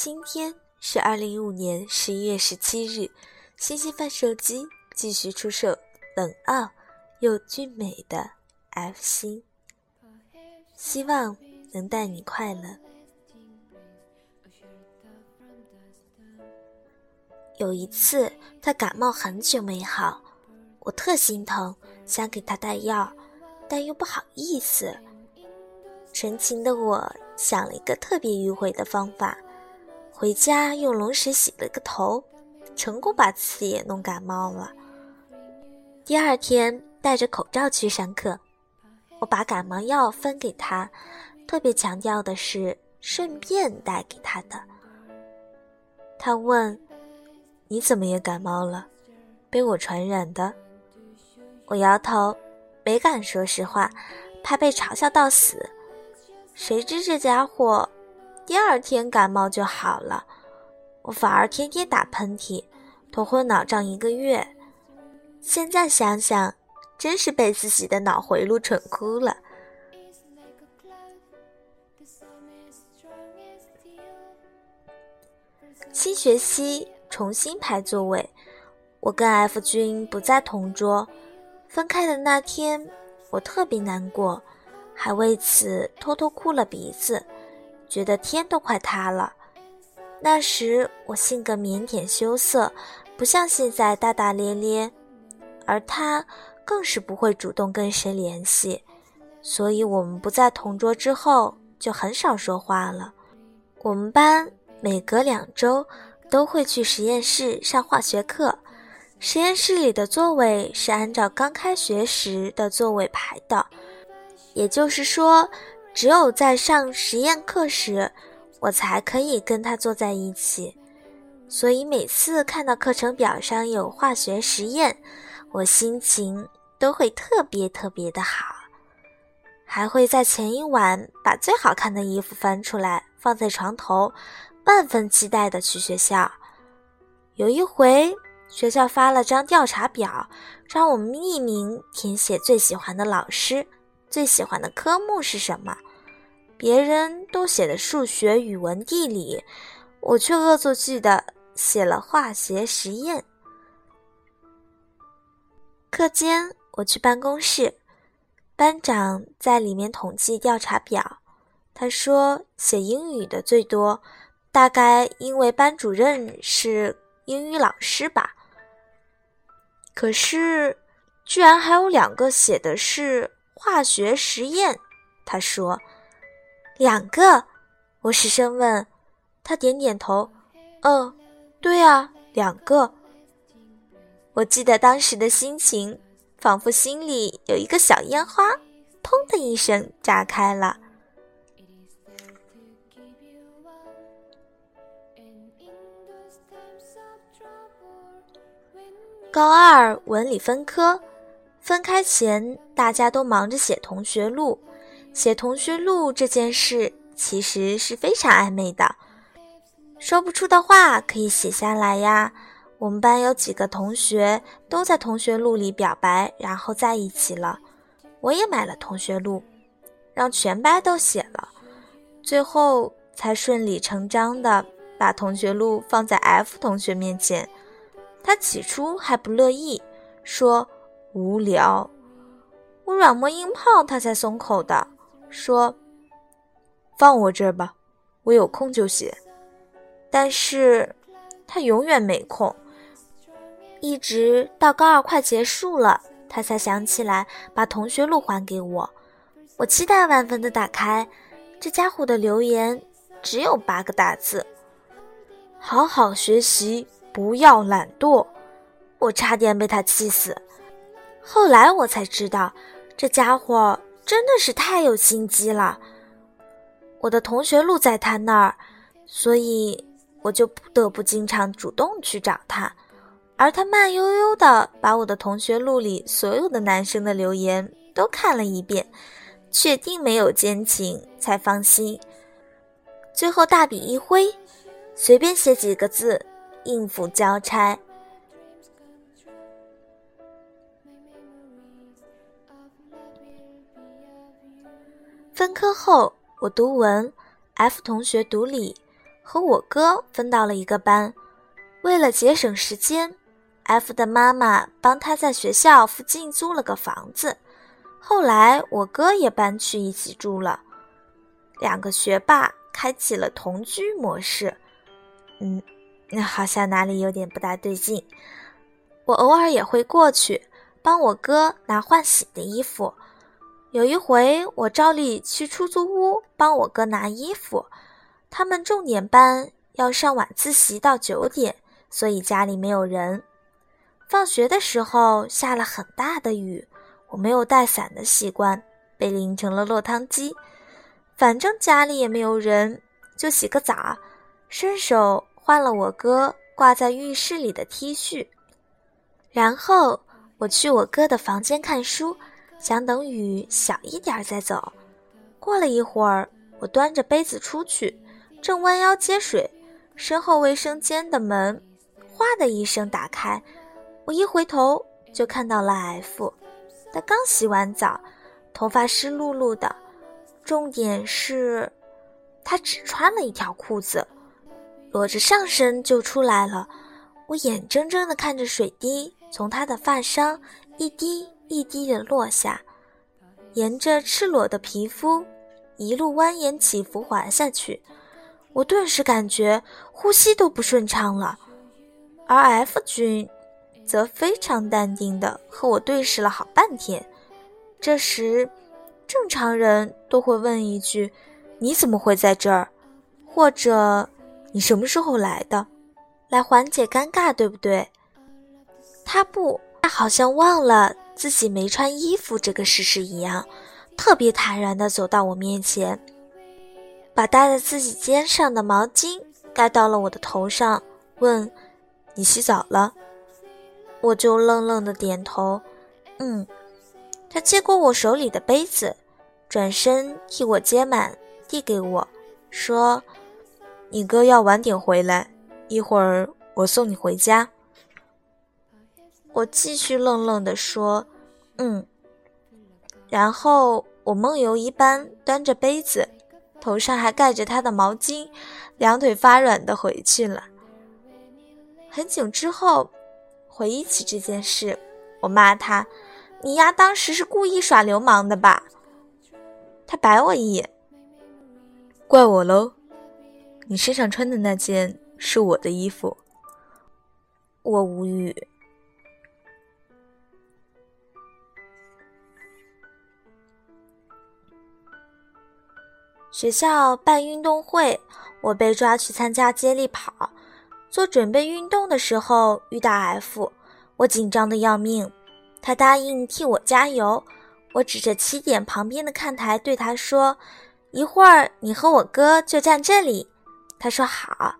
今天是二零一五年十一月十七日，星星饭手机继续出售冷傲又俊美的 F 星，希望能带你快乐。有一次，他感冒很久没好，我特心疼，想给他带药，但又不好意思。纯情的我想了一个特别迂回的方法。回家用龙水洗了个头，成功把自己也弄感冒了。第二天戴着口罩去上课，我把感冒药分给他，特别强调的是顺便带给他的。他问：“你怎么也感冒了？被我传染的？”我摇头，没敢说实话，怕被嘲笑到死。谁知这家伙。第二天感冒就好了，我反而天天打喷嚏，头昏脑胀一个月。现在想想，真是被自己的脑回路蠢哭了。新学期重新排座位，我跟 F 君不在同桌。分开的那天，我特别难过，还为此偷偷哭了鼻子。觉得天都快塌了。那时我性格腼腆羞涩，不像现在大大咧咧，而他更是不会主动跟谁联系，所以我们不在同桌之后就很少说话了。我们班每隔两周都会去实验室上化学课，实验室里的座位是按照刚开学时的座位排的，也就是说。只有在上实验课时，我才可以跟他坐在一起。所以每次看到课程表上有化学实验，我心情都会特别特别的好，还会在前一晚把最好看的衣服翻出来放在床头，万分期待的去学校。有一回，学校发了张调查表，让我们匿名填写最喜欢的老师、最喜欢的科目是什么。别人都写的数学、语文、地理，我却恶作剧的写了化学实验。课间，我去办公室，班长在里面统计调查表。他说写英语的最多，大概因为班主任是英语老师吧。可是，居然还有两个写的是化学实验。他说。两个，我失声问，他点点头，嗯，对啊，两个。我记得当时的心情，仿佛心里有一个小烟花，砰的一声炸开了。高二文理分科，分开前大家都忙着写同学录。写同学录这件事其实是非常暧昧的，说不出的话可以写下来呀。我们班有几个同学都在同学录里表白，然后在一起了。我也买了同学录，让全班都写了，最后才顺理成章的把同学录放在 F 同学面前。他起初还不乐意，说无聊。我软磨硬泡，他才松口的。说：“放我这儿吧，我有空就写。”但是，他永远没空，一直到高二快结束了，他才想起来把同学录还给我。我期待万分的打开，这家伙的留言只有八个大字：“好好学习，不要懒惰。”我差点被他气死。后来我才知道，这家伙。真的是太有心机了。我的同学录在他那儿，所以我就不得不经常主动去找他，而他慢悠悠的把我的同学录里所有的男生的留言都看了一遍，确定没有奸情才放心。最后大笔一挥，随便写几个字，应付交差。分科后，我读文，F 同学读理，和我哥分到了一个班。为了节省时间，F 的妈妈帮他在学校附近租了个房子。后来我哥也搬去一起住了，两个学霸开启了同居模式。嗯，好像哪里有点不大对劲。我偶尔也会过去帮我哥拿换洗的衣服。有一回，我照例去出租屋帮我哥拿衣服。他们重点班要上晚自习到九点，所以家里没有人。放学的时候下了很大的雨。我没有带伞的习惯，被淋成了落汤鸡。反正家里也没有人，就洗个澡，顺手换了我哥挂在浴室里的 T 恤。然后我去我哥的房间看书，想等雨小一点再走。过了一会儿，我端着杯子出去，正弯腰接水，身后卫生间的门“哗”的一声打开，我一回头就看到了 F。他刚洗完澡，头发湿漉漉的，重点是，他只穿了一条裤子，裸着上身就出来了。我眼睁睁地看着水滴从他的发梢一滴一滴的落下，沿着赤裸的皮肤一路蜿蜒起伏滑下去。我顿时感觉呼吸都不顺畅了，而 F 君。则非常淡定地和我对视了好半天。这时，正常人都会问一句：“你怎么会在这儿？”或者“你什么时候来的？”来缓解尴尬，对不对？他不，他好像忘了自己没穿衣服这个事实一样，特别坦然地走到我面前，把搭在自己肩上的毛巾盖到了我的头上，问：“你洗澡了？”我就愣愣的点头，嗯。他接过我手里的杯子，转身替我接满，递给我，说：“你哥要晚点回来，一会儿我送你回家。”我继续愣愣的说：“嗯。”然后我梦游一般端着杯子，头上还盖着他的毛巾，两腿发软的回去了。很久之后。回忆起这件事，我骂他：“你丫当时是故意耍流氓的吧？”他白我一眼：“怪我喽，你身上穿的那件是我的衣服。”我无语。学校办运动会，我被抓去参加接力跑。做准备运动的时候遇到 F，我紧张的要命。他答应替我加油。我指着起点旁边的看台对他说：“一会儿你和我哥就站这里。”他说好。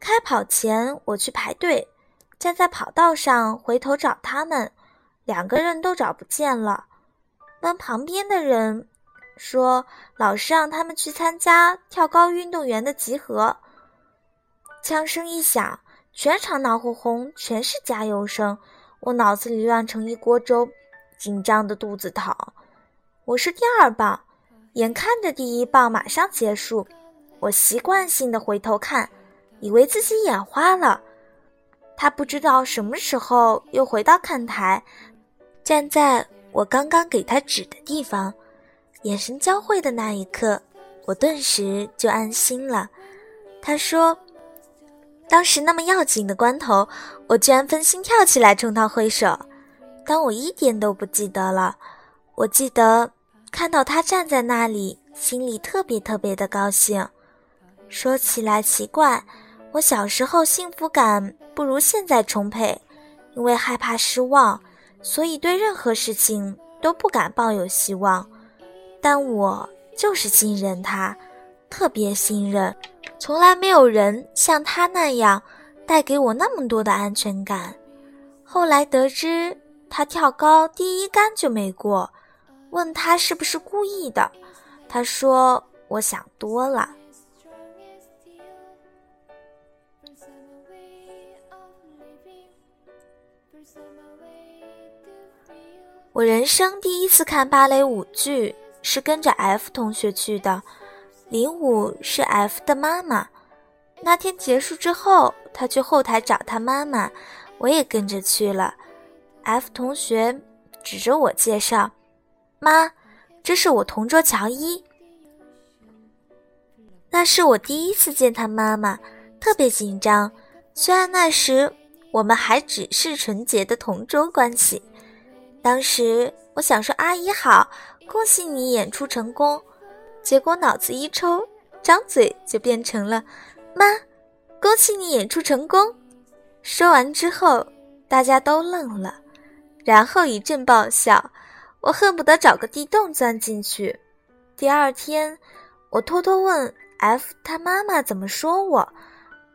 开跑前我去排队，站在跑道上回头找他们，两个人都找不见了。问旁边的人，说老师让他们去参加跳高运动员的集合。枪声一响，全场闹哄哄，全是加油声。我脑子里乱成一锅粥，紧张的肚子疼。我是第二棒，眼看着第一棒马上结束，我习惯性的回头看，以为自己眼花了。他不知道什么时候又回到看台，站在我刚刚给他指的地方，眼神交汇的那一刻，我顿时就安心了。他说。当时那么要紧的关头，我居然分心跳起来冲他挥手，但我一点都不记得了。我记得看到他站在那里，心里特别特别的高兴。说起来奇怪，我小时候幸福感不如现在充沛，因为害怕失望，所以对任何事情都不敢抱有希望。但我就是信任他，特别信任。从来没有人像他那样带给我那么多的安全感。后来得知他跳高第一杆就没过，问他是不是故意的，他说我想多了。我人生第一次看芭蕾舞剧是跟着 F 同学去的。领舞是 F 的妈妈，那天结束之后，他去后台找他妈妈，我也跟着去了。F 同学指着我介绍：“妈，这是我同桌乔伊。”那是我第一次见他妈妈，特别紧张。虽然那时我们还只是纯洁的同桌关系。当时我想说：“阿姨好，恭喜你演出成功。”结果脑子一抽，张嘴就变成了。妈，恭喜你演出成功！说完之后，大家都愣了，然后一阵爆笑，我恨不得找个地洞钻进去。第二天，我偷偷问 F 他妈妈怎么说我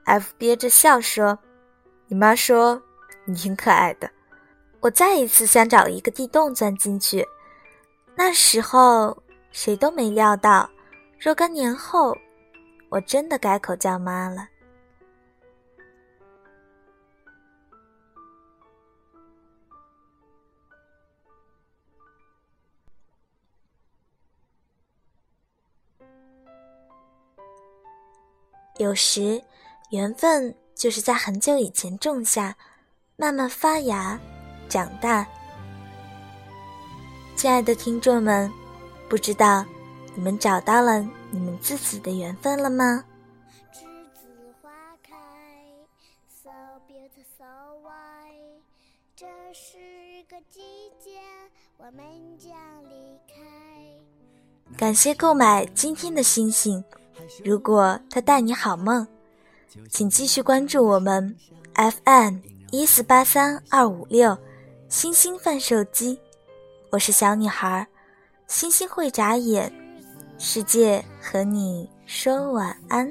，F 憋着笑说：“你妈说你挺可爱的。”我再一次想找一个地洞钻进去，那时候谁都没料到，若干年后。我真的改口叫妈了。有时，缘分就是在很久以前种下，慢慢发芽、长大。亲爱的听众们，不知道你们找到了？你们自己的缘分了吗？这是个季节，我们将离开感谢购买今天的星星，如果他带你好梦，请继续关注我们 FM 一四八三二五六星星贩售机。我是小女孩，星星会眨眼。世界和你说晚安。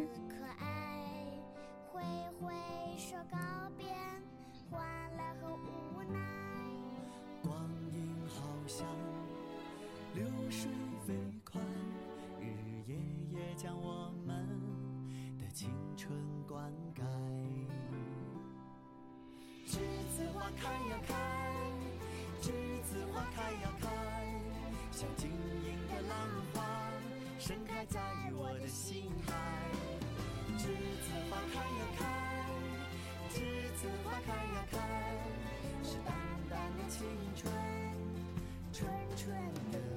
像晶莹的浪花。盛开在我的心海，栀子花开呀开，栀子花开呀开，是淡淡的青春，纯纯的。